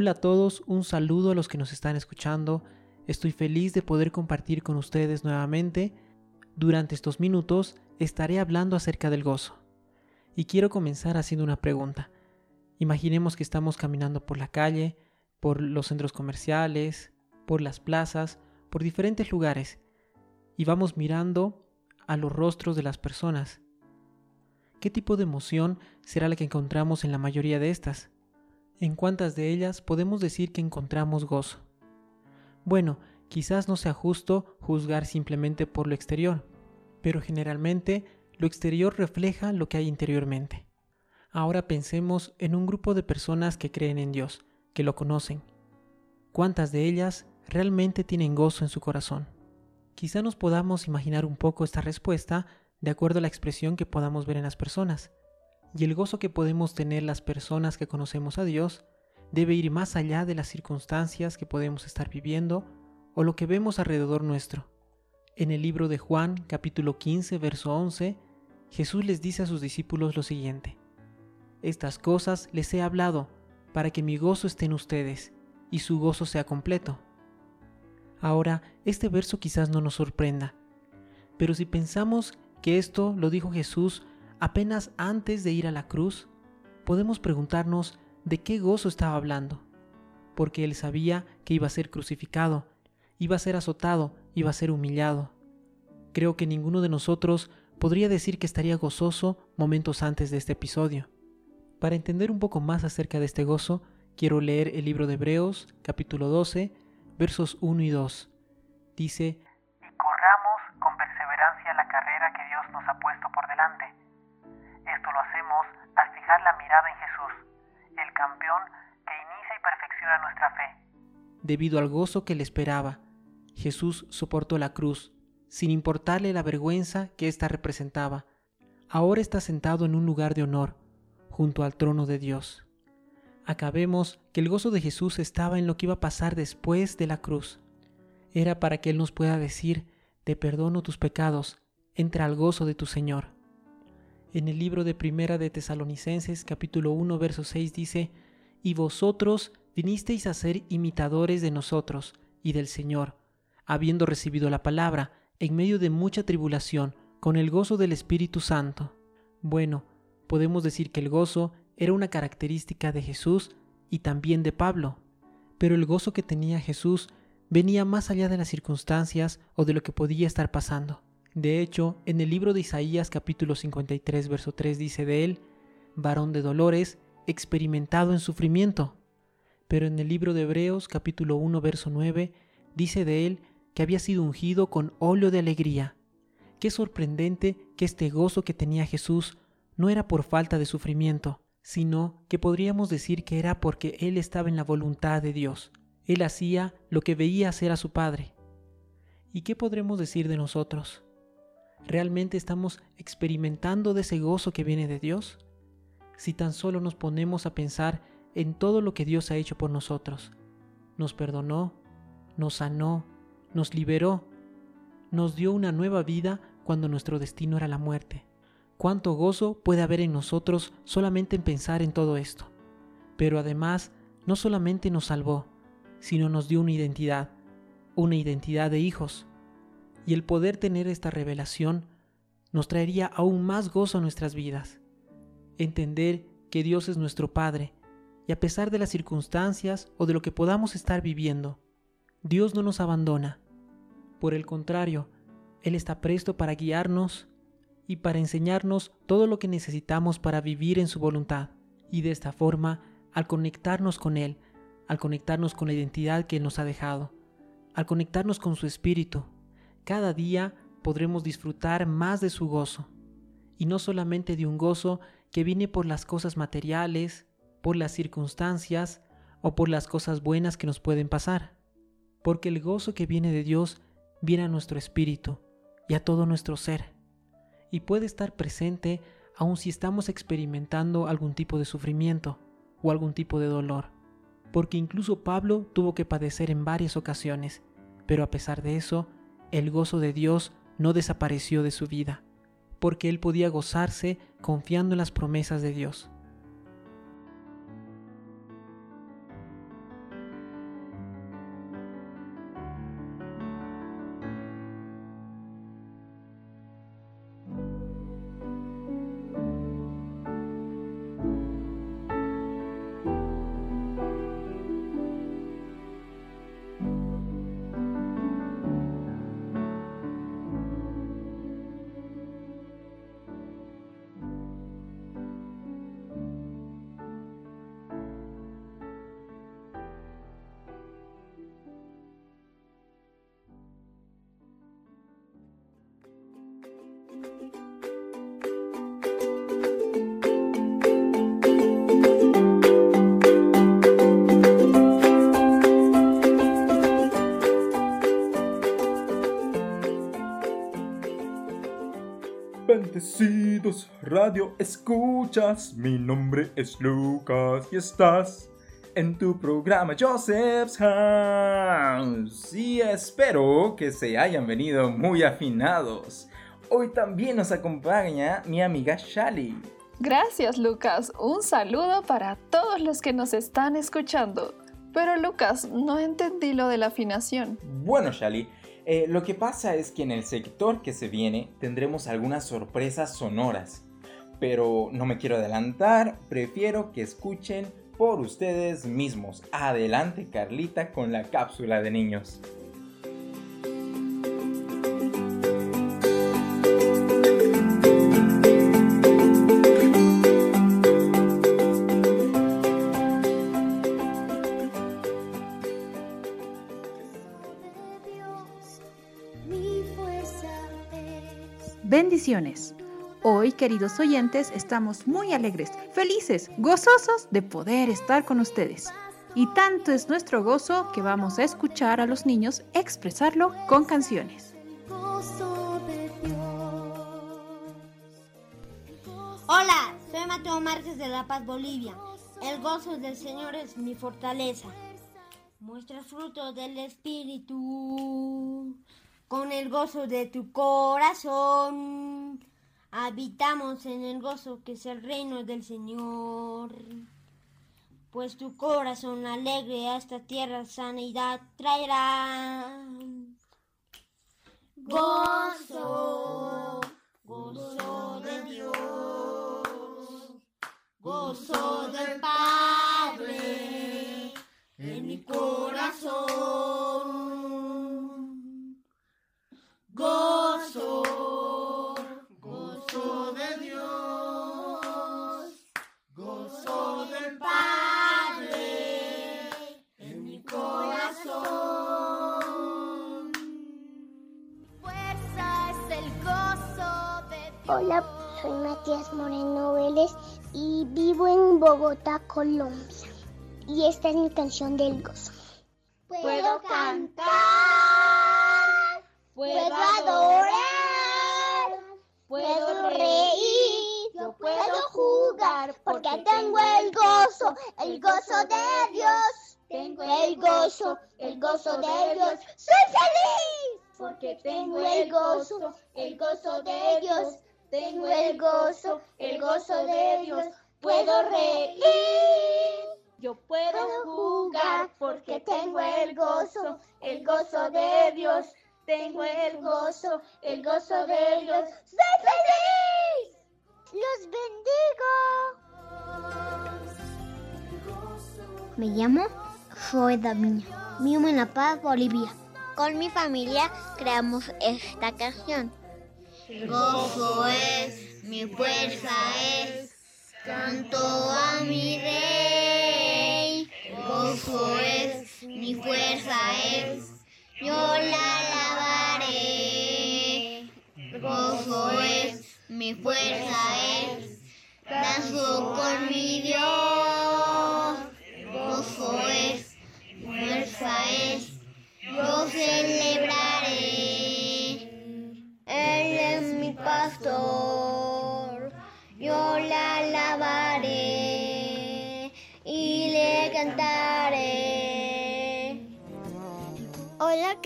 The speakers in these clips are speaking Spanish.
Hola a todos, un saludo a los que nos están escuchando. Estoy feliz de poder compartir con ustedes nuevamente. Durante estos minutos estaré hablando acerca del gozo. Y quiero comenzar haciendo una pregunta. Imaginemos que estamos caminando por la calle, por los centros comerciales, por las plazas, por diferentes lugares, y vamos mirando a los rostros de las personas. ¿Qué tipo de emoción será la que encontramos en la mayoría de estas? ¿En cuántas de ellas podemos decir que encontramos gozo? Bueno, quizás no sea justo juzgar simplemente por lo exterior, pero generalmente lo exterior refleja lo que hay interiormente. Ahora pensemos en un grupo de personas que creen en Dios, que lo conocen. ¿Cuántas de ellas realmente tienen gozo en su corazón? Quizá nos podamos imaginar un poco esta respuesta de acuerdo a la expresión que podamos ver en las personas y el gozo que podemos tener las personas que conocemos a Dios debe ir más allá de las circunstancias que podemos estar viviendo o lo que vemos alrededor nuestro. En el libro de Juan capítulo 15 verso 11, Jesús les dice a sus discípulos lo siguiente, Estas cosas les he hablado para que mi gozo esté en ustedes y su gozo sea completo. Ahora, este verso quizás no nos sorprenda, pero si pensamos que esto lo dijo Jesús apenas antes de ir a la cruz, podemos preguntarnos de qué gozo estaba hablando, porque él sabía que iba a ser crucificado, iba a ser azotado, iba a ser humillado. Creo que ninguno de nosotros podría decir que estaría gozoso momentos antes de este episodio. Para entender un poco más acerca de este gozo, quiero leer el libro de Hebreos, capítulo 12, versos 1 y 2. Dice, la mirada en Jesús, el campeón que inicia y perfecciona nuestra fe. Debido al gozo que le esperaba, Jesús soportó la cruz, sin importarle la vergüenza que ésta representaba. Ahora está sentado en un lugar de honor, junto al trono de Dios. Acabemos que el gozo de Jesús estaba en lo que iba a pasar después de la cruz. Era para que Él nos pueda decir, te perdono tus pecados, entra al gozo de tu Señor. En el libro de Primera de Tesalonicenses capítulo 1 verso 6 dice, Y vosotros vinisteis a ser imitadores de nosotros y del Señor, habiendo recibido la palabra en medio de mucha tribulación, con el gozo del Espíritu Santo. Bueno, podemos decir que el gozo era una característica de Jesús y también de Pablo, pero el gozo que tenía Jesús venía más allá de las circunstancias o de lo que podía estar pasando. De hecho, en el libro de Isaías capítulo 53 verso 3 dice de él, varón de dolores, experimentado en sufrimiento. Pero en el libro de Hebreos capítulo 1 verso 9 dice de él que había sido ungido con óleo de alegría. Qué sorprendente que este gozo que tenía Jesús no era por falta de sufrimiento, sino que podríamos decir que era porque él estaba en la voluntad de Dios. Él hacía lo que veía hacer a su Padre. ¿Y qué podremos decir de nosotros? ¿Realmente estamos experimentando de ese gozo que viene de Dios? Si tan solo nos ponemos a pensar en todo lo que Dios ha hecho por nosotros. Nos perdonó, nos sanó, nos liberó, nos dio una nueva vida cuando nuestro destino era la muerte. ¿Cuánto gozo puede haber en nosotros solamente en pensar en todo esto? Pero además, no solamente nos salvó, sino nos dio una identidad, una identidad de hijos, y el poder tener esta revelación nos traería aún más gozo a nuestras vidas. Entender que Dios es nuestro Padre y a pesar de las circunstancias o de lo que podamos estar viviendo, Dios no nos abandona. Por el contrario, Él está presto para guiarnos y para enseñarnos todo lo que necesitamos para vivir en su voluntad. Y de esta forma, al conectarnos con Él, al conectarnos con la identidad que nos ha dejado, al conectarnos con su Espíritu, cada día podremos disfrutar más de su gozo, y no solamente de un gozo que viene por las cosas materiales, por las circunstancias o por las cosas buenas que nos pueden pasar. porque el gozo que viene de Dios viene a nuestro espíritu y a todo nuestro ser, y puede estar presente aun si estamos experimentando algún tipo de sufrimiento o algún tipo de dolor, porque incluso Pablo tuvo que padecer en varias ocasiones, pero a pesar de eso, el gozo de Dios no desapareció de su vida, porque él podía gozarse confiando en las promesas de Dios. Escuchas, mi nombre es Lucas y estás en tu programa Joseph's House. Y espero que se hayan venido muy afinados. Hoy también nos acompaña mi amiga Shali. Gracias Lucas, un saludo para todos los que nos están escuchando. Pero Lucas, no entendí lo de la afinación. Bueno Shali, eh, lo que pasa es que en el sector que se viene tendremos algunas sorpresas sonoras. Pero no me quiero adelantar, prefiero que escuchen por ustedes mismos. Adelante Carlita con la cápsula de niños. Bendiciones. Hoy, queridos oyentes, estamos muy alegres, felices, gozosos de poder estar con ustedes. Y tanto es nuestro gozo que vamos a escuchar a los niños expresarlo con canciones. Hola, soy Mateo Márquez de La Paz, Bolivia. El gozo del Señor es mi fortaleza. Muestra fruto del Espíritu con el gozo de tu corazón. Habitamos en el gozo que es el reino del Señor. Pues tu corazón alegre a esta tierra sanidad traerá. Gozo, gozo de Dios, gozo del Padre en mi corazón. Matías Moreno Vélez y vivo en Bogotá, Colombia. Y esta es mi canción del gozo. Mi familia creamos esta canción. Gozo es, mi fuerza es, canto a mi rey. Gozo es, mi fuerza es, yo la alabaré. Gozo es, mi fuerza es, danzo con mi Dios.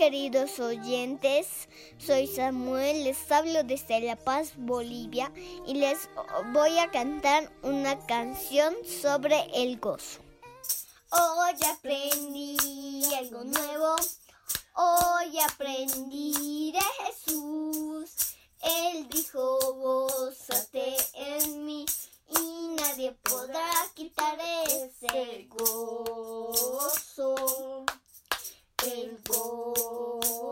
Queridos oyentes, soy Samuel, les hablo desde La Paz, Bolivia y les voy a cantar una canción sobre el gozo. Hoy aprendí algo nuevo, hoy aprendí de Jesús. Él dijo, gózate en mí y nadie podrá quitar ese gozo. El gozo.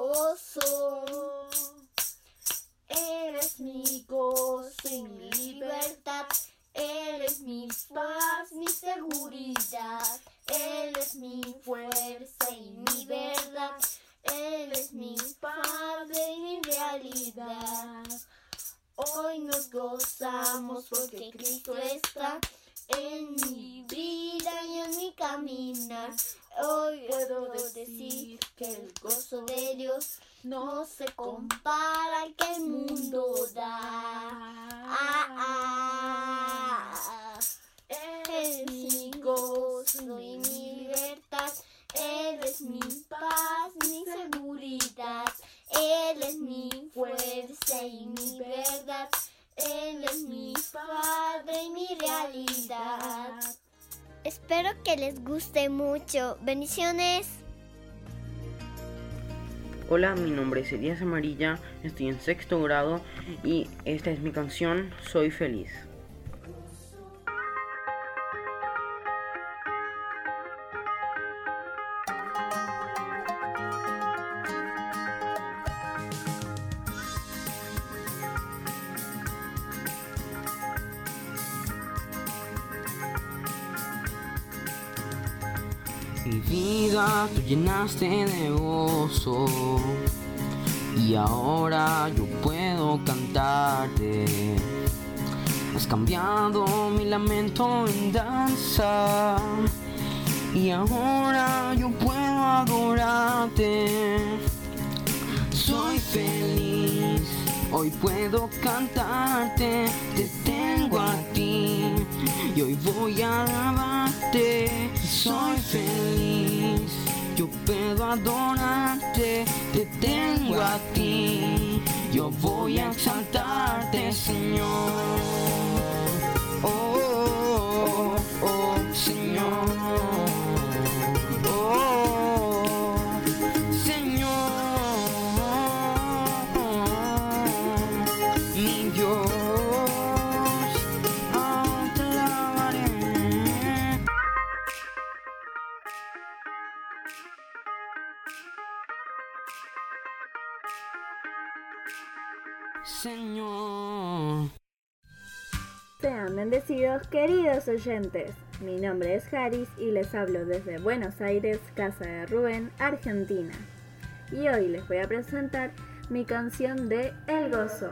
Eres mi gozo y mi libertad. Eres mi paz, mi seguridad. Él es mi fuerza y mi verdad. Él es mi Padre y mi realidad. Hoy nos gozamos porque Cristo está en mi vida y en mi caminar. Hoy puedo decir que el gozo de Dios no se compara al que el mundo da. Ah, ah. Él es mi gozo y mi libertad. Él es mi paz, mi seguridad. Él es mi fuerza y mi verdad. Él es mi Padre Espero que les guste mucho. Bendiciones. Hola, mi nombre es Elías Amarilla, estoy en sexto grado y esta es mi canción Soy feliz. Tú llenaste de gozo y ahora yo puedo cantarte. Has cambiado mi lamento en danza y ahora yo puedo adorarte. Soy feliz, hoy puedo cantarte, te tengo a ti y hoy voy a alabarte. Soy feliz, yo puedo adorarte, te tengo a ti, yo voy a exaltarte, Señor. Oh, oh, oh, Señor. Señor. Sean bendecidos queridos oyentes. Mi nombre es Haris y les hablo desde Buenos Aires, casa de Rubén, Argentina. Y hoy les voy a presentar mi canción de El Gozo.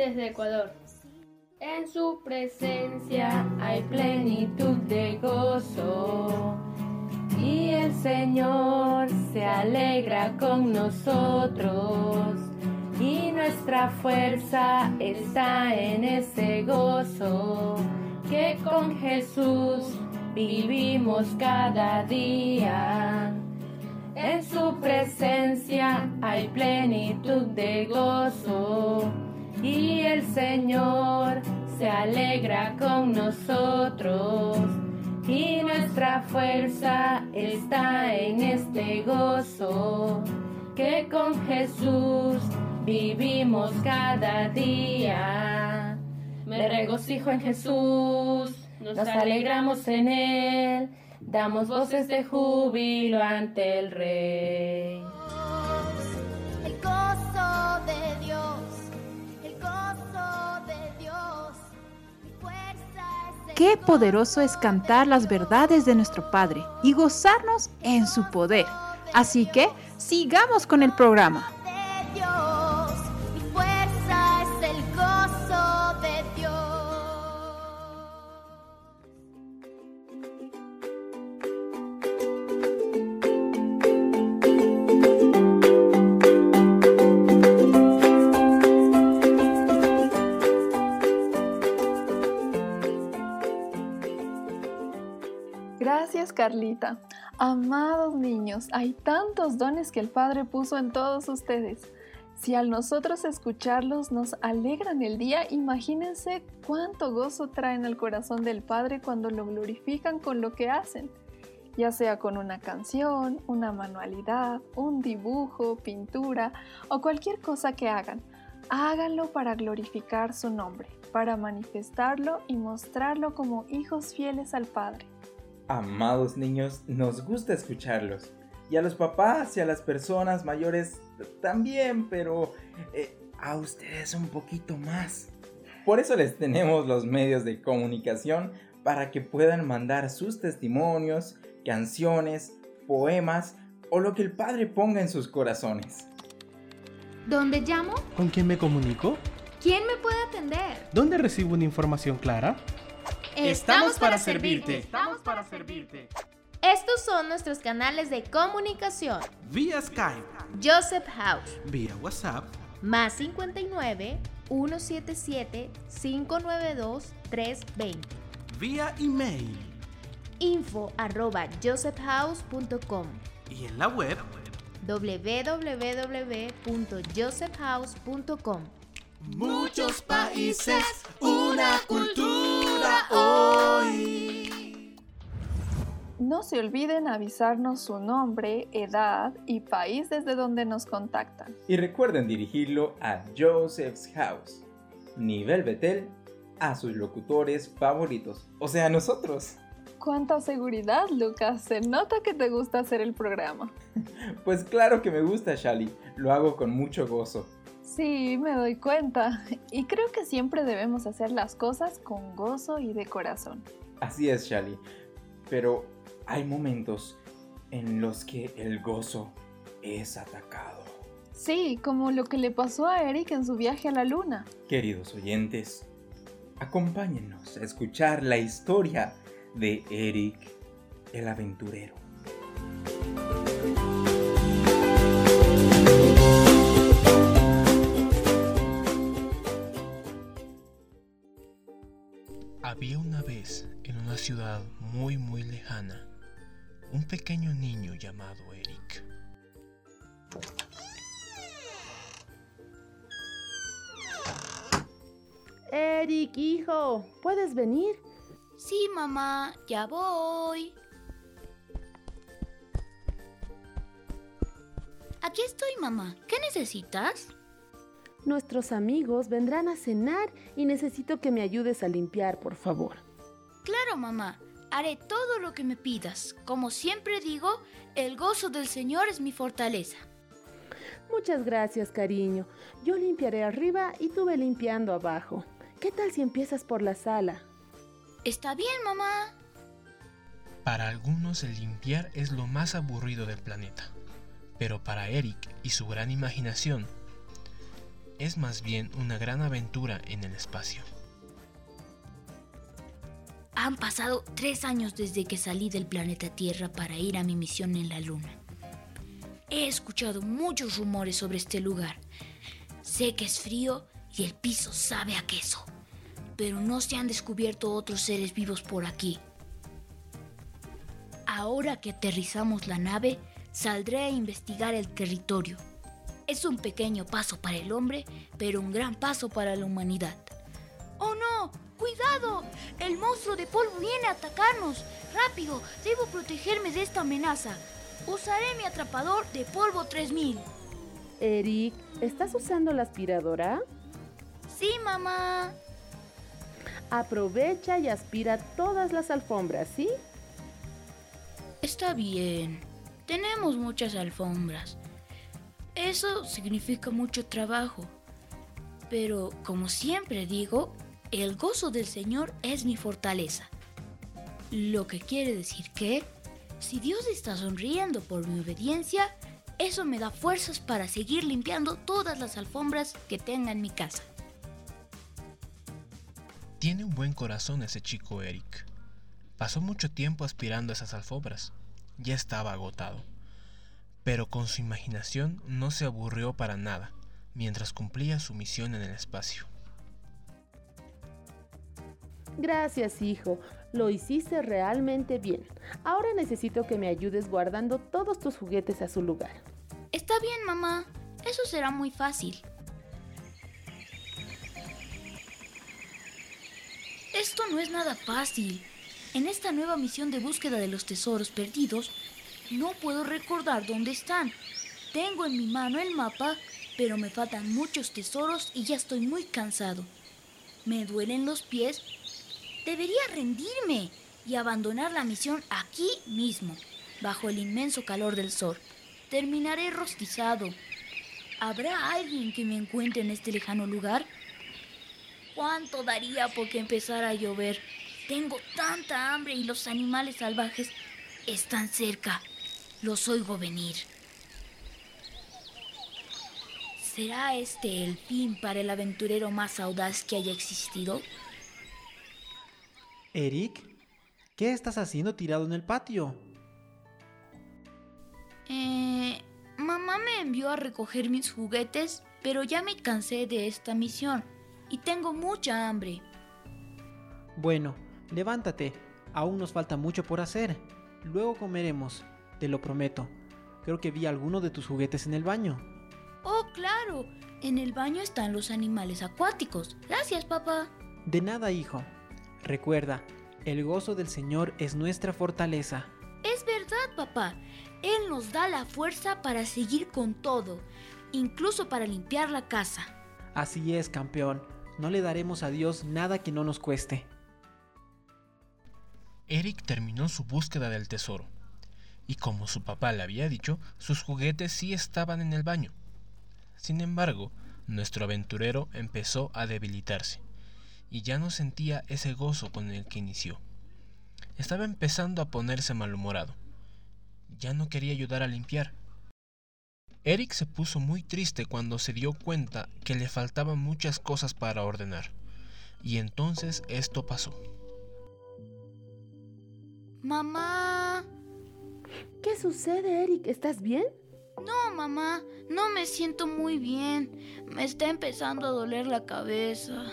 Desde Ecuador. En su presencia hay plenitud de gozo y el Señor se alegra con nosotros y nuestra fuerza está en ese gozo que con Jesús vivimos cada día. En su presencia hay plenitud de gozo y el Señor se alegra con nosotros y nuestra fuerza está en este gozo que con Jesús vivimos cada día. Me regocijo en Jesús, nos alegramos en Él, damos voces de júbilo ante el Rey. Qué poderoso es cantar las verdades de nuestro Padre y gozarnos en su poder. Así que sigamos con el programa. Carlita. Amados niños, hay tantos dones que el Padre puso en todos ustedes. Si al nosotros escucharlos nos alegran el día, imagínense cuánto gozo traen al corazón del Padre cuando lo glorifican con lo que hacen, ya sea con una canción, una manualidad, un dibujo, pintura o cualquier cosa que hagan. Háganlo para glorificar su nombre, para manifestarlo y mostrarlo como hijos fieles al Padre. Amados niños, nos gusta escucharlos. Y a los papás y a las personas mayores también, pero eh, a ustedes un poquito más. Por eso les tenemos los medios de comunicación para que puedan mandar sus testimonios, canciones, poemas o lo que el Padre ponga en sus corazones. ¿Dónde llamo? ¿Con quién me comunico? ¿Quién me puede atender? ¿Dónde recibo una información clara? Estamos para servirte. Estamos para servirte. Estos son nuestros canales de comunicación. Vía Skype, Joseph House, vía WhatsApp, más 59 177 592 320. vía email Info arroba josephhouse.com y en la web www.josephhouse.com. Muchos países, una cultura hoy. No se olviden avisarnos su nombre, edad y país desde donde nos contactan. Y recuerden dirigirlo a Joseph's House, nivel Betel, a sus locutores favoritos, o sea, a nosotros. ¡Cuánta seguridad, Lucas! Se nota que te gusta hacer el programa. Pues claro que me gusta, Shali, lo hago con mucho gozo. Sí, me doy cuenta. Y creo que siempre debemos hacer las cosas con gozo y de corazón. Así es, Shali, pero hay momentos en los que el gozo es atacado. Sí, como lo que le pasó a Eric en su viaje a la luna. Queridos oyentes, acompáñennos a escuchar la historia de Eric el aventurero. Ciudad muy muy lejana un pequeño niño llamado Eric. Eric, hijo, ¿puedes venir? Sí, mamá, ya voy. Aquí estoy, mamá. ¿Qué necesitas? Nuestros amigos vendrán a cenar y necesito que me ayudes a limpiar, por favor. Claro, mamá. Haré todo lo que me pidas. Como siempre digo, el gozo del Señor es mi fortaleza. Muchas gracias, cariño. Yo limpiaré arriba y tú ve limpiando abajo. ¿Qué tal si empiezas por la sala? Está bien, mamá. Para algunos el limpiar es lo más aburrido del planeta, pero para Eric y su gran imaginación es más bien una gran aventura en el espacio. Han pasado tres años desde que salí del planeta Tierra para ir a mi misión en la Luna. He escuchado muchos rumores sobre este lugar. Sé que es frío y el piso sabe a queso, pero no se han descubierto otros seres vivos por aquí. Ahora que aterrizamos la nave, saldré a investigar el territorio. Es un pequeño paso para el hombre, pero un gran paso para la humanidad. Cuidado! El monstruo de polvo viene a atacarnos. Rápido, debo protegerme de esta amenaza. Usaré mi atrapador de polvo 3000. Eric, ¿estás usando la aspiradora? Sí, mamá. Aprovecha y aspira todas las alfombras, ¿sí? Está bien. Tenemos muchas alfombras. Eso significa mucho trabajo. Pero, como siempre digo, el gozo del Señor es mi fortaleza. Lo que quiere decir que, si Dios está sonriendo por mi obediencia, eso me da fuerzas para seguir limpiando todas las alfombras que tenga en mi casa. Tiene un buen corazón ese chico Eric. Pasó mucho tiempo aspirando esas alfombras. Ya estaba agotado. Pero con su imaginación no se aburrió para nada mientras cumplía su misión en el espacio. Gracias, hijo. Lo hiciste realmente bien. Ahora necesito que me ayudes guardando todos tus juguetes a su lugar. Está bien, mamá. Eso será muy fácil. Esto no es nada fácil. En esta nueva misión de búsqueda de los tesoros perdidos, no puedo recordar dónde están. Tengo en mi mano el mapa, pero me faltan muchos tesoros y ya estoy muy cansado. Me duelen los pies. Debería rendirme y abandonar la misión aquí mismo, bajo el inmenso calor del sol. Terminaré rostizado. ¿Habrá alguien que me encuentre en este lejano lugar? ¿Cuánto daría por que empezara a llover? Tengo tanta hambre y los animales salvajes están cerca. Los oigo venir. ¿Será este el fin para el aventurero más audaz que haya existido? Eric, ¿qué estás haciendo tirado en el patio? Eh, mamá me envió a recoger mis juguetes, pero ya me cansé de esta misión y tengo mucha hambre. Bueno, levántate. Aún nos falta mucho por hacer. Luego comeremos, te lo prometo. Creo que vi alguno de tus juguetes en el baño. Oh, claro. En el baño están los animales acuáticos. Gracias, papá. De nada, hijo. Recuerda, el gozo del Señor es nuestra fortaleza. Es verdad, papá. Él nos da la fuerza para seguir con todo, incluso para limpiar la casa. Así es, campeón. No le daremos a Dios nada que no nos cueste. Eric terminó su búsqueda del tesoro. Y como su papá le había dicho, sus juguetes sí estaban en el baño. Sin embargo, nuestro aventurero empezó a debilitarse, y ya no sentía ese gozo con el que inició. Estaba empezando a ponerse malhumorado. Ya no quería ayudar a limpiar. Eric se puso muy triste cuando se dio cuenta que le faltaban muchas cosas para ordenar. Y entonces esto pasó. Mamá. ¿Qué sucede, Eric? ¿Estás bien? No, mamá, no me siento muy bien. Me está empezando a doler la cabeza.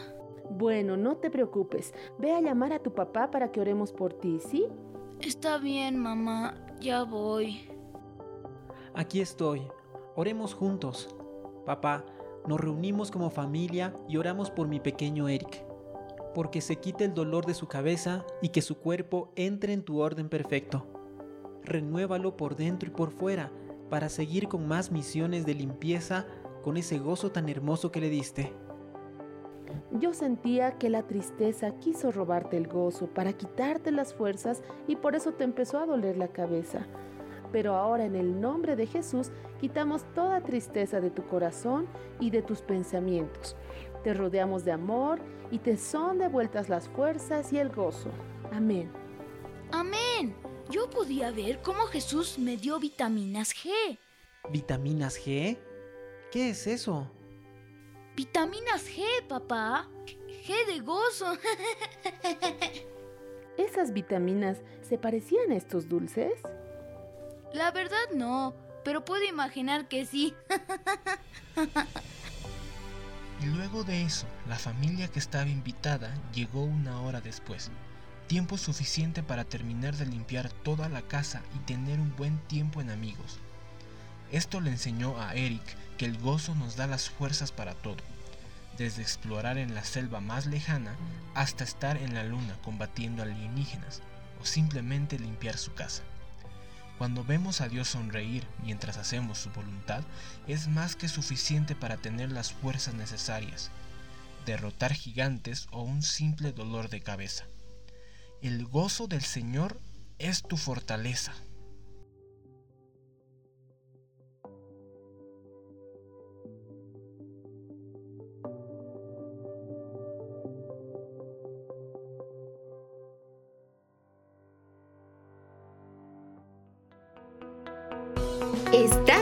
Bueno, no te preocupes. Ve a llamar a tu papá para que oremos por ti, ¿sí? Está bien, mamá. Ya voy. Aquí estoy. Oremos juntos. Papá, nos reunimos como familia y oramos por mi pequeño Eric, porque se quite el dolor de su cabeza y que su cuerpo entre en tu orden perfecto. Renuévalo por dentro y por fuera para seguir con más misiones de limpieza con ese gozo tan hermoso que le diste. Yo sentía que la tristeza quiso robarte el gozo para quitarte las fuerzas y por eso te empezó a doler la cabeza. Pero ahora en el nombre de Jesús quitamos toda tristeza de tu corazón y de tus pensamientos. Te rodeamos de amor y te son devueltas las fuerzas y el gozo. Amén. Amén. Yo podía ver cómo Jesús me dio vitaminas G. ¿Vitaminas G? ¿Qué es eso? Vitaminas G, papá. G de gozo. ¿Esas vitaminas se parecían a estos dulces? La verdad no, pero puedo imaginar que sí. y luego de eso, la familia que estaba invitada llegó una hora después. Tiempo suficiente para terminar de limpiar toda la casa y tener un buen tiempo en amigos. Esto le enseñó a Eric que el gozo nos da las fuerzas para todo. desde explorar en la selva más lejana hasta estar en la luna combatiendo alienígenas o simplemente limpiar su casa. Cuando vemos a Dios sonreír mientras hacemos su voluntad, es más que suficiente para tener las fuerzas necesarias, derrotar gigantes o un simple dolor de cabeza. El gozo del Señor es tu fortaleza.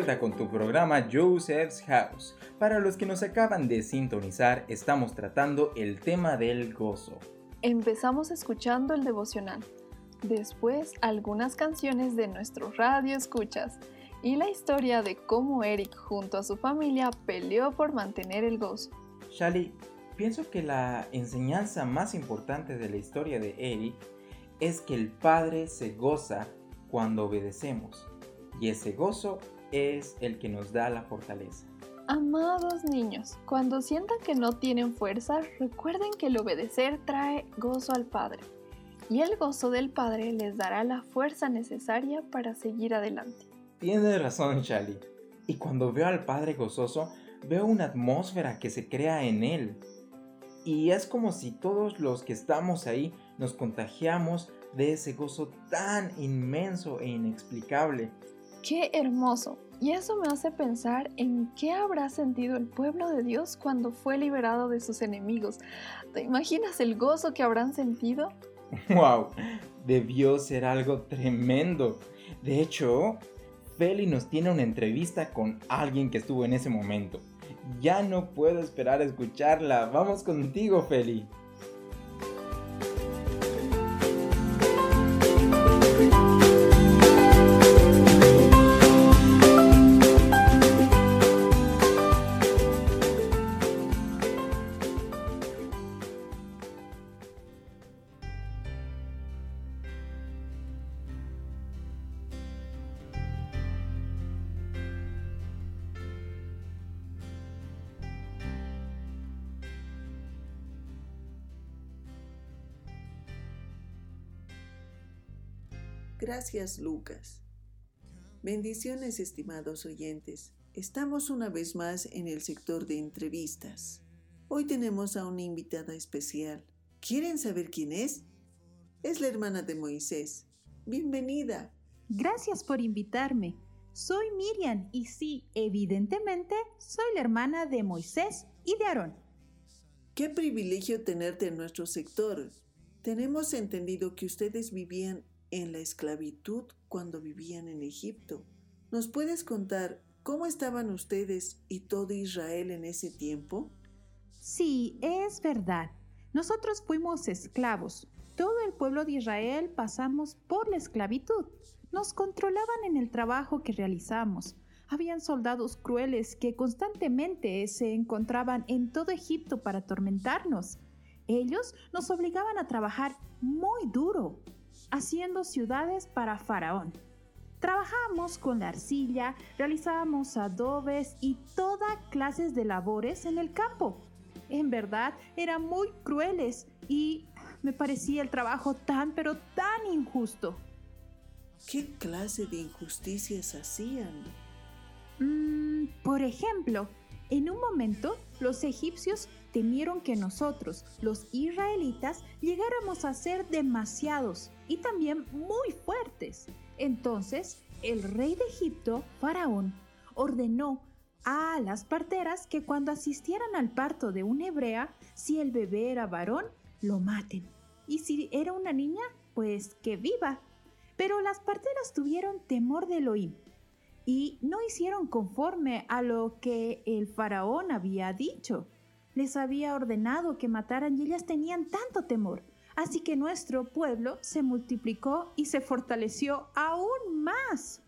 Vuelta con tu programa Joseph's House. Para los que nos acaban de sintonizar, estamos tratando el tema del gozo. Empezamos escuchando el devocional. Después, algunas canciones de nuestro radio escuchas y la historia de cómo Eric junto a su familia peleó por mantener el gozo. Shali, pienso que la enseñanza más importante de la historia de Eric es que el Padre se goza cuando obedecemos. Y ese gozo es el que nos da la fortaleza. Amados niños, cuando sientan que no tienen fuerza, recuerden que el obedecer trae gozo al Padre. Y el gozo del Padre les dará la fuerza necesaria para seguir adelante. Tienes razón, Shali. Y cuando veo al Padre gozoso, veo una atmósfera que se crea en Él. Y es como si todos los que estamos ahí nos contagiamos de ese gozo tan inmenso e inexplicable. ¡Qué hermoso! Y eso me hace pensar en qué habrá sentido el pueblo de Dios cuando fue liberado de sus enemigos. ¿Te imaginas el gozo que habrán sentido? ¡Wow! Debió ser algo tremendo. De hecho, Feli nos tiene una entrevista con alguien que estuvo en ese momento. Ya no puedo esperar a escucharla. Vamos contigo, Feli. Gracias, Lucas. Bendiciones, estimados oyentes. Estamos una vez más en el sector de entrevistas. Hoy tenemos a una invitada especial. ¿Quieren saber quién es? Es la hermana de Moisés. Bienvenida. Gracias por invitarme. Soy Miriam y sí, evidentemente, soy la hermana de Moisés y de Aarón. Qué privilegio tenerte en nuestro sector. Tenemos entendido que ustedes vivían en la esclavitud cuando vivían en Egipto. ¿Nos puedes contar cómo estaban ustedes y todo Israel en ese tiempo? Sí, es verdad. Nosotros fuimos esclavos. Todo el pueblo de Israel pasamos por la esclavitud. Nos controlaban en el trabajo que realizamos. Habían soldados crueles que constantemente se encontraban en todo Egipto para atormentarnos. Ellos nos obligaban a trabajar muy duro, haciendo ciudades para Faraón. Trabajábamos con la arcilla, realizábamos adobes y toda clases de labores en el campo. En verdad, eran muy crueles y me parecía el trabajo tan pero tan injusto. ¿Qué clase de injusticias hacían? Mm, por ejemplo, en un momento los egipcios temieron que nosotros, los israelitas, llegáramos a ser demasiados y también muy fuertes. Entonces, el rey de Egipto, Faraón, ordenó a las parteras que cuando asistieran al parto de una hebrea, si el bebé era varón, lo maten. Y si era una niña, pues que viva. Pero las parteras tuvieron temor de Elohim y no hicieron conforme a lo que el faraón había dicho. les había ordenado que mataran y ellas tenían tanto temor. Así que nuestro pueblo se multiplicó y se fortaleció aún más.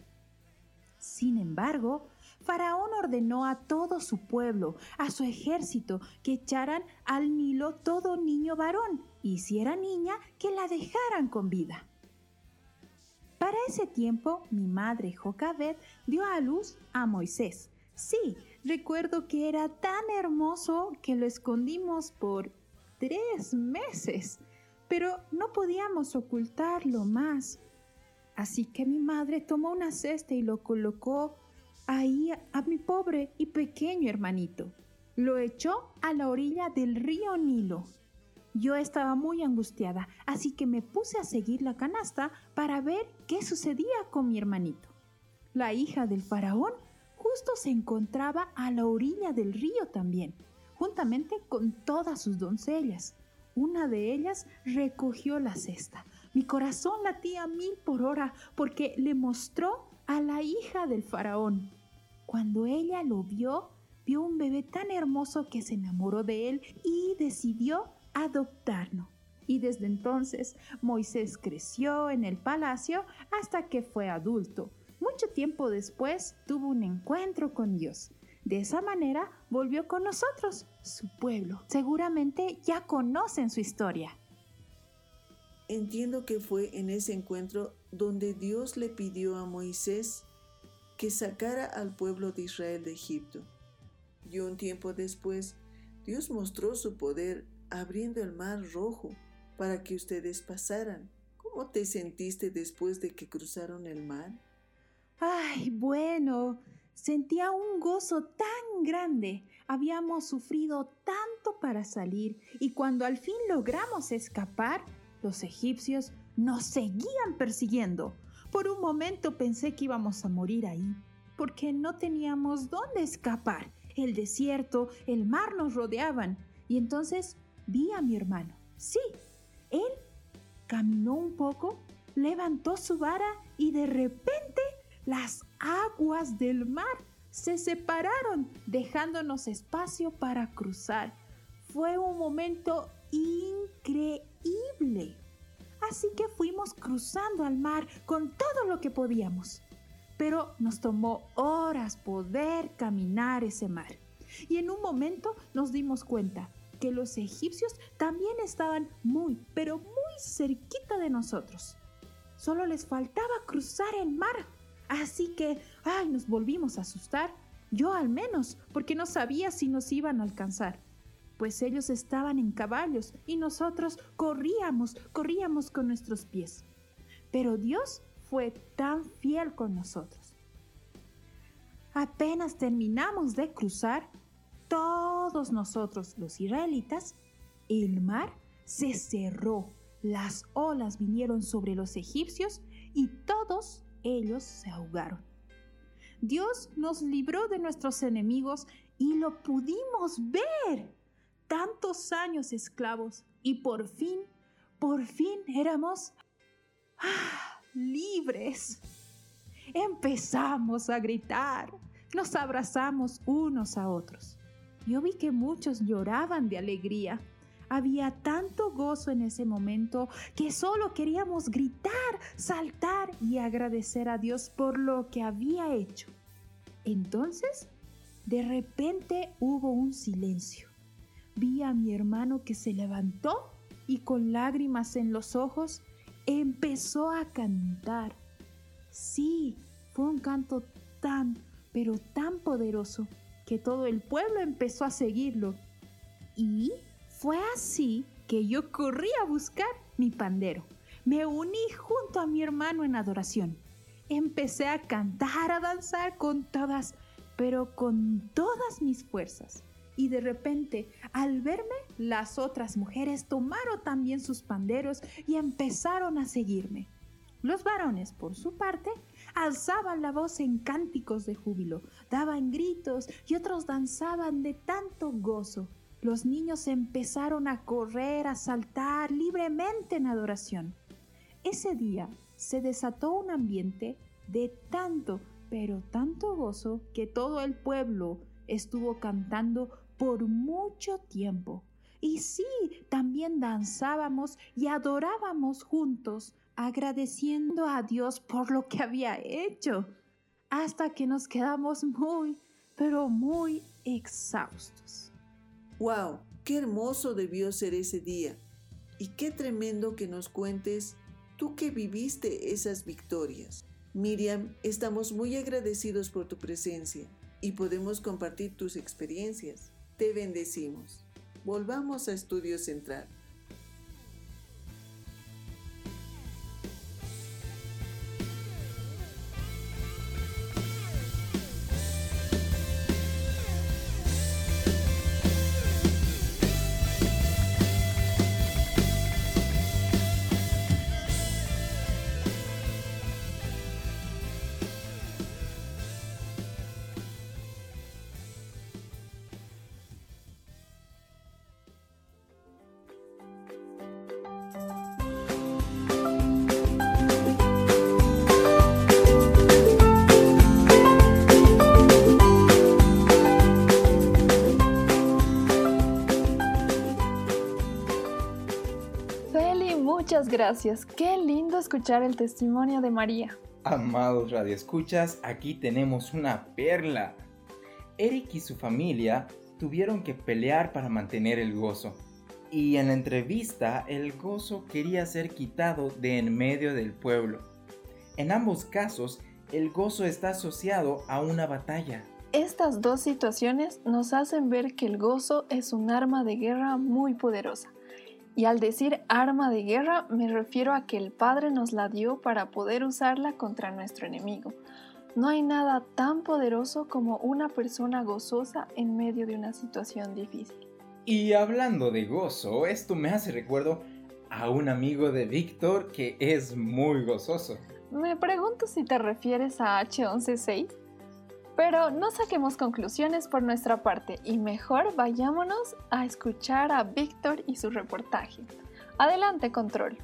Sin embargo, Faraón ordenó a todo su pueblo, a su ejército, que echaran al Nilo todo niño varón, y si era niña, que la dejaran con vida. Para ese tiempo, mi madre Jocabed dio a luz a Moisés. Sí, recuerdo que era tan hermoso que lo escondimos por tres meses, pero no podíamos ocultarlo más. Así que mi madre tomó una cesta y lo colocó ahí a mi pobre y pequeño hermanito. Lo echó a la orilla del río Nilo. Yo estaba muy angustiada, así que me puse a seguir la canasta para ver qué sucedía con mi hermanito. La hija del faraón justo se encontraba a la orilla del río también, juntamente con todas sus doncellas. Una de ellas recogió la cesta. Mi corazón latía mil por hora porque le mostró a la hija del faraón. Cuando ella lo vio, vio un bebé tan hermoso que se enamoró de él y decidió adoptarlo. Y desde entonces Moisés creció en el palacio hasta que fue adulto. Mucho tiempo después tuvo un encuentro con Dios. De esa manera volvió con nosotros, su pueblo. Seguramente ya conocen su historia. Entiendo que fue en ese encuentro donde Dios le pidió a Moisés que sacara al pueblo de Israel de Egipto. Y un tiempo después, Dios mostró su poder abriendo el mar rojo para que ustedes pasaran. ¿Cómo te sentiste después de que cruzaron el mar? Ay, bueno, sentía un gozo tan grande. Habíamos sufrido tanto para salir y cuando al fin logramos escapar, los egipcios nos seguían persiguiendo. Por un momento pensé que íbamos a morir ahí, porque no teníamos dónde escapar. El desierto, el mar nos rodeaban. Y entonces vi a mi hermano. Sí, él caminó un poco, levantó su vara y de repente las aguas del mar se separaron, dejándonos espacio para cruzar. Fue un momento increíble. Así que fuimos cruzando al mar con todo lo que podíamos. Pero nos tomó horas poder caminar ese mar. Y en un momento nos dimos cuenta que los egipcios también estaban muy, pero muy cerquita de nosotros. Solo les faltaba cruzar el mar. Así que, ay, nos volvimos a asustar. Yo al menos, porque no sabía si nos iban a alcanzar. Pues ellos estaban en caballos y nosotros corríamos, corríamos con nuestros pies. Pero Dios fue tan fiel con nosotros. Apenas terminamos de cruzar, todos nosotros los israelitas, el mar se cerró, las olas vinieron sobre los egipcios y todos ellos se ahogaron. Dios nos libró de nuestros enemigos y lo pudimos ver. Tantos años esclavos y por fin, por fin éramos ah, libres. Empezamos a gritar, nos abrazamos unos a otros. Yo vi que muchos lloraban de alegría. Había tanto gozo en ese momento que solo queríamos gritar, saltar y agradecer a Dios por lo que había hecho. Entonces, de repente hubo un silencio. Vi a mi hermano que se levantó y con lágrimas en los ojos empezó a cantar. Sí, fue un canto tan, pero tan poderoso que todo el pueblo empezó a seguirlo. Y fue así que yo corrí a buscar mi pandero. Me uní junto a mi hermano en adoración. Empecé a cantar, a danzar con todas, pero con todas mis fuerzas. Y de repente, al verme, las otras mujeres tomaron también sus panderos y empezaron a seguirme. Los varones, por su parte, alzaban la voz en cánticos de júbilo, daban gritos y otros danzaban de tanto gozo. Los niños empezaron a correr, a saltar libremente en adoración. Ese día se desató un ambiente de tanto, pero tanto gozo que todo el pueblo estuvo cantando por mucho tiempo. Y sí, también danzábamos y adorábamos juntos, agradeciendo a Dios por lo que había hecho, hasta que nos quedamos muy, pero muy exhaustos. ¡Wow! ¡Qué hermoso debió ser ese día! Y qué tremendo que nos cuentes tú que viviste esas victorias. Miriam, estamos muy agradecidos por tu presencia y podemos compartir tus experiencias. Te bendecimos. Volvamos a Estudio Central. Muchas gracias. Qué lindo escuchar el testimonio de María. Amados radioescuchas, aquí tenemos una perla. Eric y su familia tuvieron que pelear para mantener el gozo. Y en la entrevista, el gozo quería ser quitado de en medio del pueblo. En ambos casos, el gozo está asociado a una batalla. Estas dos situaciones nos hacen ver que el gozo es un arma de guerra muy poderosa. Y al decir arma de guerra me refiero a que el Padre nos la dio para poder usarla contra nuestro enemigo. No hay nada tan poderoso como una persona gozosa en medio de una situación difícil. Y hablando de gozo, esto me hace recuerdo a un amigo de Víctor que es muy gozoso. Me pregunto si te refieres a H116. Pero no saquemos conclusiones por nuestra parte y mejor vayámonos a escuchar a Víctor y su reportaje. Adelante, control.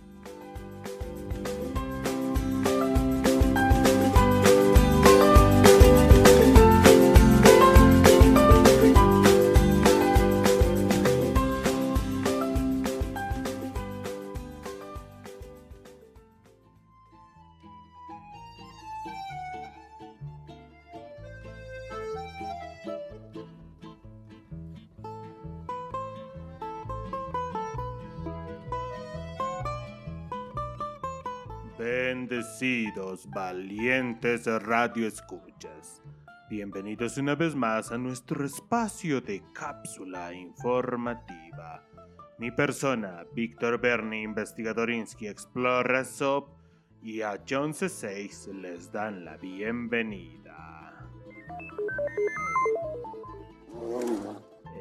Valientes radioescuchas. Bienvenidos una vez más a nuestro espacio de cápsula informativa. Mi persona, Víctor Berni, investigador Insky Explorer SOP, y a John C6 les dan la bienvenida.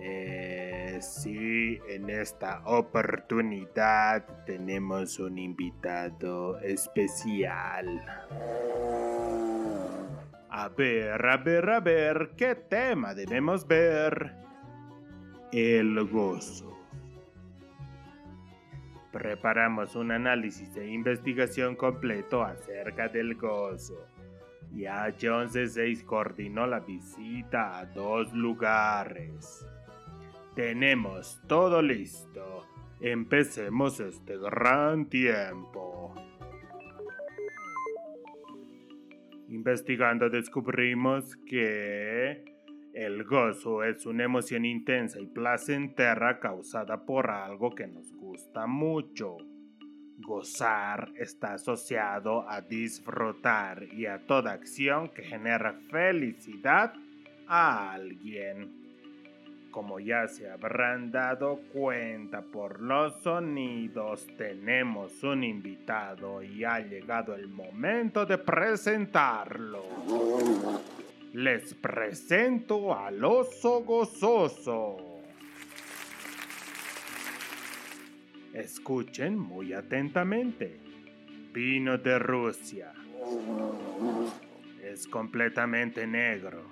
Eh, sí, en esta oportunidad tenemos un invitado especial. A ver, a ver, a ver, ¿qué tema debemos ver? El gozo. Preparamos un análisis e investigación completo acerca del gozo. John C6 coordinó la visita a dos lugares. Tenemos todo listo. Empecemos este gran tiempo. Investigando descubrimos que el gozo es una emoción intensa y placentera causada por algo que nos gusta mucho. Gozar está asociado a disfrutar y a toda acción que genera felicidad a alguien. Como ya se habrán dado cuenta por los sonidos, tenemos un invitado y ha llegado el momento de presentarlo. Les presento al oso gozoso. Escuchen muy atentamente. Vino de Rusia. Es completamente negro,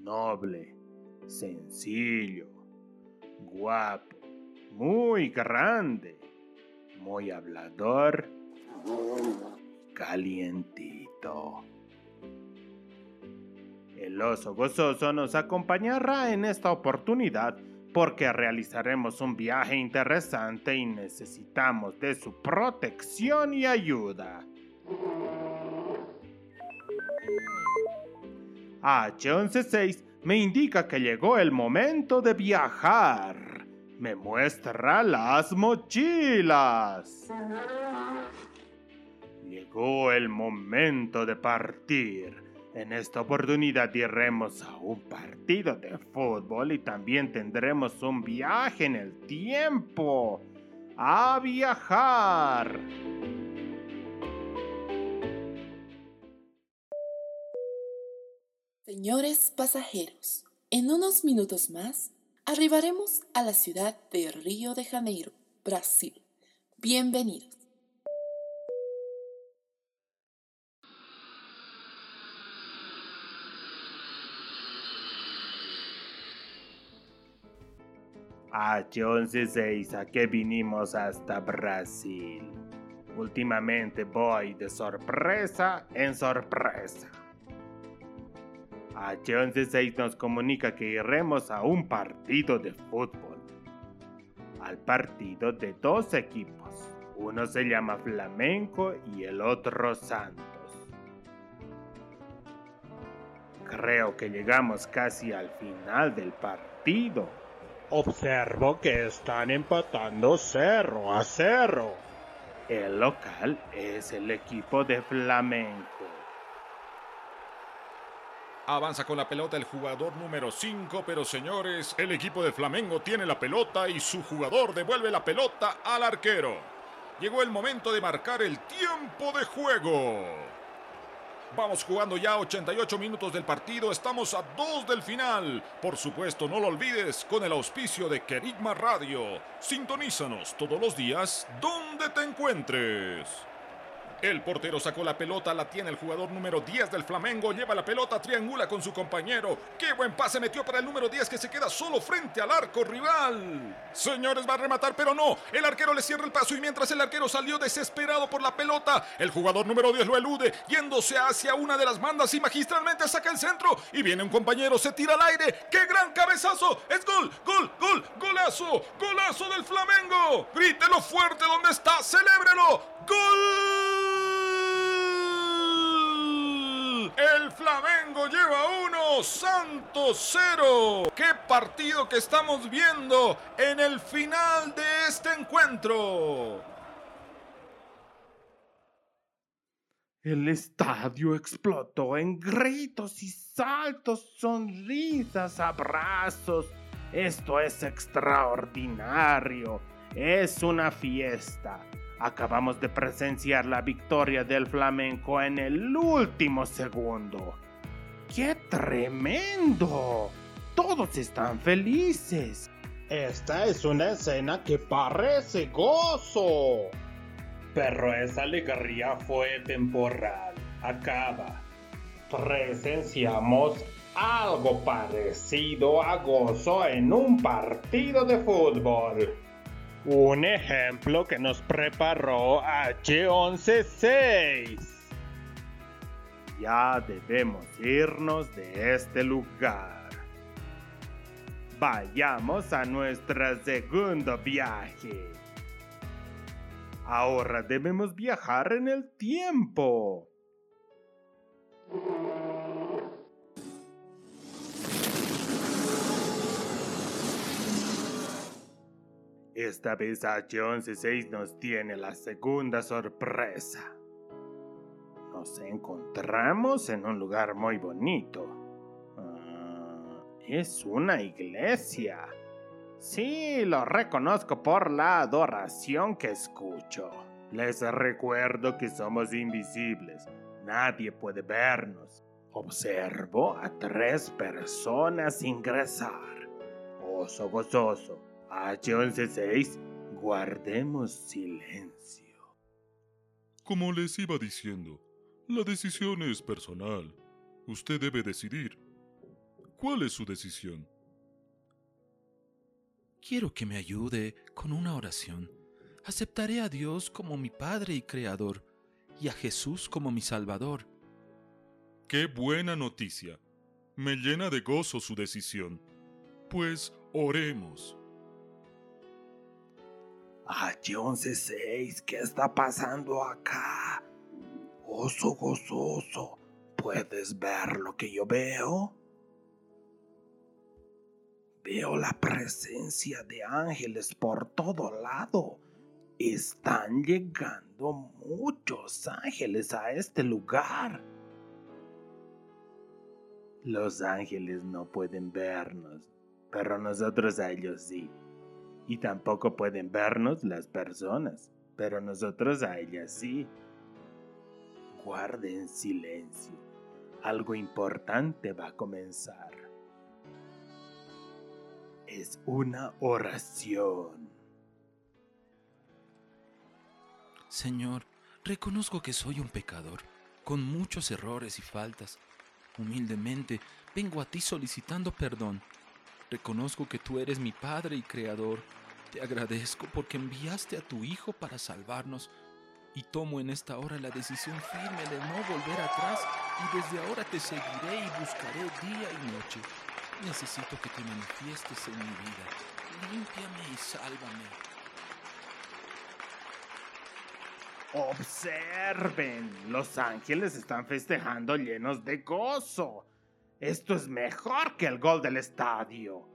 noble, sencillo, guapo, muy grande, muy hablador, calientito. El oso gozoso nos acompañará en esta oportunidad porque realizaremos un viaje interesante y necesitamos de su protección y ayuda. H116 me indica que llegó el momento de viajar. Me muestra las mochilas. Llegó el momento de partir. En esta oportunidad iremos a un partido de fútbol y también tendremos un viaje en el tiempo. ¡A viajar! Señores pasajeros, en unos minutos más arribaremos a la ciudad de Río de Janeiro, Brasil. Bienvenidos. H116, ¿a qué vinimos hasta Brasil? Últimamente voy de sorpresa en sorpresa. H116 nos comunica que iremos a un partido de fútbol. Al partido de dos equipos. Uno se llama Flamenco y el otro Santos. Creo que llegamos casi al final del partido. Observo que están empatando cerro a cerro. El local es el equipo de Flamenco. Avanza con la pelota el jugador número 5, pero señores, el equipo de Flamengo tiene la pelota y su jugador devuelve la pelota al arquero. Llegó el momento de marcar el tiempo de juego. Vamos jugando ya 88 minutos del partido, estamos a dos del final. Por supuesto, no lo olvides con el auspicio de Kerigma Radio. Sintonízanos todos los días donde te encuentres. El portero sacó la pelota, la tiene el jugador número 10 del Flamengo, lleva la pelota, triangula con su compañero. ¡Qué buen pase metió para el número 10 que se queda solo frente al arco rival! Señores, va a rematar, pero no. El arquero le cierra el paso y mientras el arquero salió desesperado por la pelota, el jugador número 10 lo elude, yéndose hacia una de las bandas y magistralmente saca el centro. Y viene un compañero, se tira al aire. ¡Qué gran cabezazo! ¡Es gol! ¡Gol! ¡Gol! ¡Golazo! ¡Golazo del Flamengo! ¡Grítelo fuerte donde está! ¡Celébrelo! ¡Gol! El Flamengo lleva uno, Santos cero. ¡Qué partido que estamos viendo en el final de este encuentro! El estadio explotó en gritos y saltos, sonrisas, abrazos. Esto es extraordinario. Es una fiesta. Acabamos de presenciar la victoria del flamenco en el último segundo. ¡Qué tremendo! Todos están felices. Esta es una escena que parece gozo. Pero esa alegría fue temporal. Acaba. Presenciamos algo parecido a gozo en un partido de fútbol. Un ejemplo que nos preparó H116. Ya debemos irnos de este lugar. Vayamos a nuestro segundo viaje. Ahora debemos viajar en el tiempo. Esta vez H116 nos tiene la segunda sorpresa. Nos encontramos en un lugar muy bonito. Ah, es una iglesia. Sí, lo reconozco por la adoración que escucho. Les recuerdo que somos invisibles. Nadie puede vernos. Observo a tres personas ingresar. Oso gozoso. H116, guardemos silencio. Como les iba diciendo, la decisión es personal. Usted debe decidir. ¿Cuál es su decisión? Quiero que me ayude con una oración. Aceptaré a Dios como mi Padre y Creador y a Jesús como mi Salvador. ¡Qué buena noticia! Me llena de gozo su decisión. Pues oremos. H116, ¿qué está pasando acá? Oso gozoso, ¿puedes ver lo que yo veo? Veo la presencia de ángeles por todo lado. Están llegando muchos ángeles a este lugar. Los ángeles no pueden vernos, pero nosotros a ellos sí. Y tampoco pueden vernos las personas, pero nosotros a ellas sí. Guarden silencio. Algo importante va a comenzar. Es una oración. Señor, reconozco que soy un pecador, con muchos errores y faltas. Humildemente vengo a ti solicitando perdón. Reconozco que tú eres mi Padre y Creador. Te agradezco porque enviaste a tu Hijo para salvarnos y tomo en esta hora la decisión firme de no volver atrás y desde ahora te seguiré y buscaré día y noche. Necesito que te manifiestes en mi vida. Límpiame y sálvame. Observen, los ángeles están festejando llenos de gozo. Esto es mejor que el gol del estadio.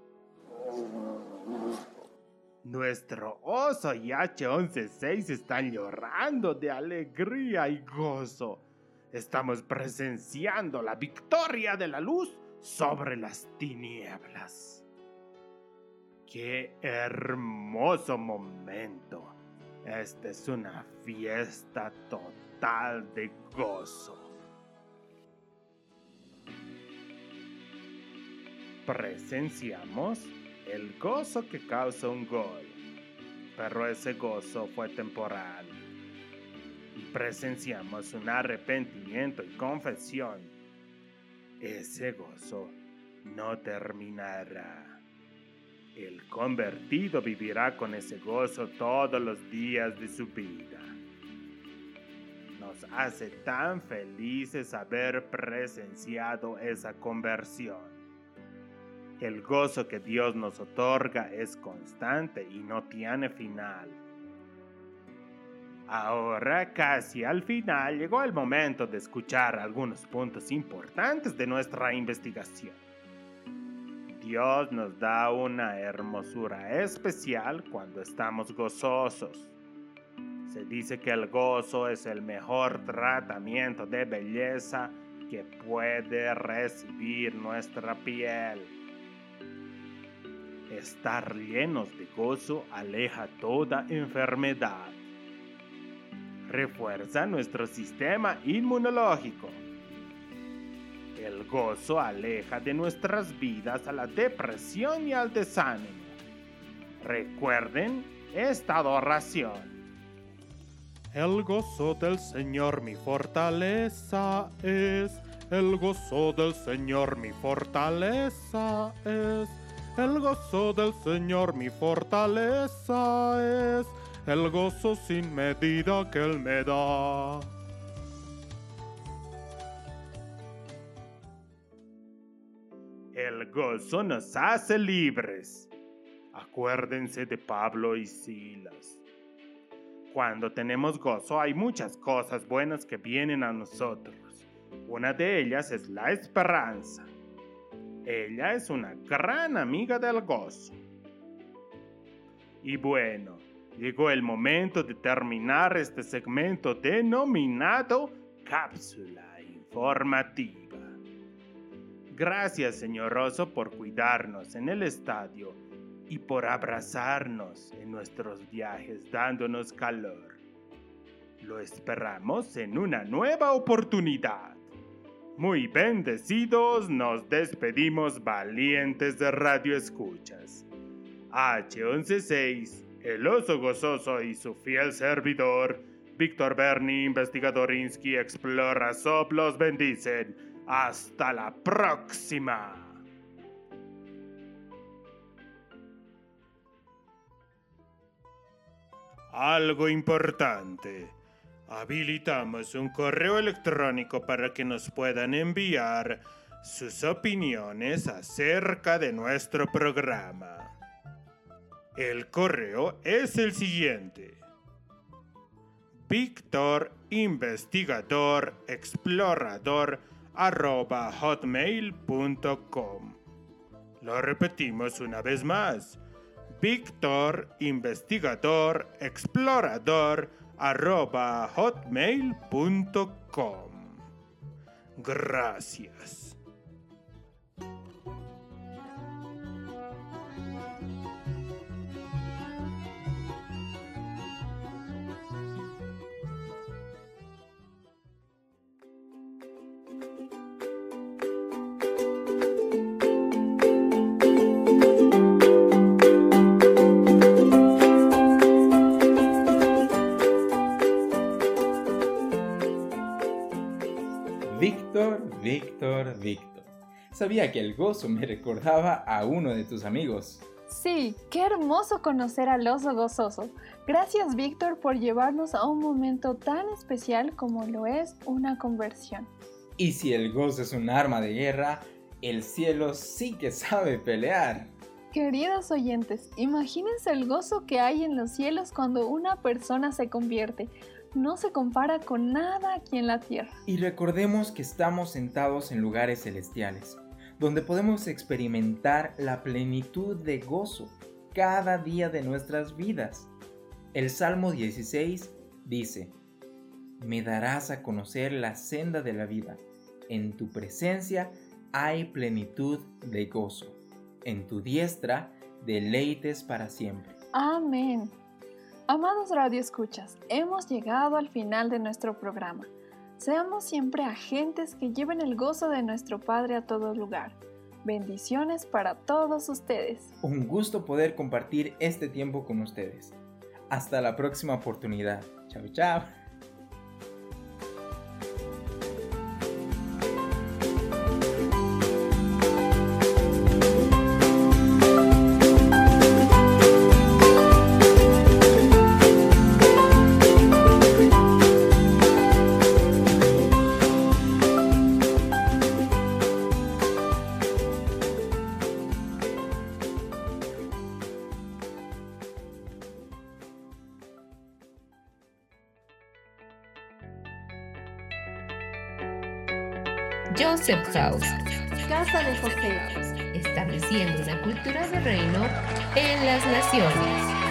Nuestro oso y H116 están llorando de alegría y gozo. Estamos presenciando la victoria de la luz sobre las tinieblas. ¡Qué hermoso momento! Esta es una fiesta total de gozo. Presenciamos el gozo que causa un gol, pero ese gozo fue temporal. Presenciamos un arrepentimiento y confesión. Ese gozo no terminará. El convertido vivirá con ese gozo todos los días de su vida. Nos hace tan felices haber presenciado esa conversión. El gozo que Dios nos otorga es constante y no tiene final. Ahora casi al final llegó el momento de escuchar algunos puntos importantes de nuestra investigación. Dios nos da una hermosura especial cuando estamos gozosos. Se dice que el gozo es el mejor tratamiento de belleza que puede recibir nuestra piel. Estar llenos de gozo aleja toda enfermedad. Refuerza nuestro sistema inmunológico. El gozo aleja de nuestras vidas a la depresión y al desánimo. Recuerden esta oración. El gozo del Señor mi fortaleza es. El gozo del Señor mi fortaleza es. El gozo del Señor mi fortaleza es. El gozo sin medida que Él me da. El gozo nos hace libres. Acuérdense de Pablo y Silas. Cuando tenemos gozo hay muchas cosas buenas que vienen a nosotros. Una de ellas es la esperanza. Ella es una gran amiga del gozo. Y bueno, llegó el momento de terminar este segmento denominado cápsula informativa. Gracias, señor Oso, por cuidarnos en el estadio y por abrazarnos en nuestros viajes dándonos calor. Lo esperamos en una nueva oportunidad. Muy bendecidos, nos despedimos valientes de Radio Escuchas. H116, el oso gozoso y su fiel servidor, Víctor Berni, investigador Insky, explora Sop, los bendicen. Hasta la próxima. Algo importante. Habilitamos un correo electrónico para que nos puedan enviar sus opiniones acerca de nuestro programa. El correo es el siguiente. Víctor Investigador Explorador hotmail.com. Lo repetimos una vez más. Víctor Investigador Explorador arroba hotmail.com. Gracias. Víctor, Víctor. Sabía que el gozo me recordaba a uno de tus amigos. Sí, qué hermoso conocer al oso gozoso. Gracias Víctor por llevarnos a un momento tan especial como lo es una conversión. Y si el gozo es un arma de guerra, el cielo sí que sabe pelear. Queridos oyentes, imagínense el gozo que hay en los cielos cuando una persona se convierte. No se compara con nada aquí en la tierra. Y recordemos que estamos sentados en lugares celestiales, donde podemos experimentar la plenitud de gozo cada día de nuestras vidas. El Salmo 16 dice, Me darás a conocer la senda de la vida. En tu presencia hay plenitud de gozo. En tu diestra deleites para siempre. Amén. Amados radioescuchas, hemos llegado al final de nuestro programa. Seamos siempre agentes que lleven el gozo de nuestro Padre a todo lugar. Bendiciones para todos ustedes. Un gusto poder compartir este tiempo con ustedes. Hasta la próxima oportunidad. Chao, chao. House, Casa de José. estableciendo una cultura de reino en las naciones.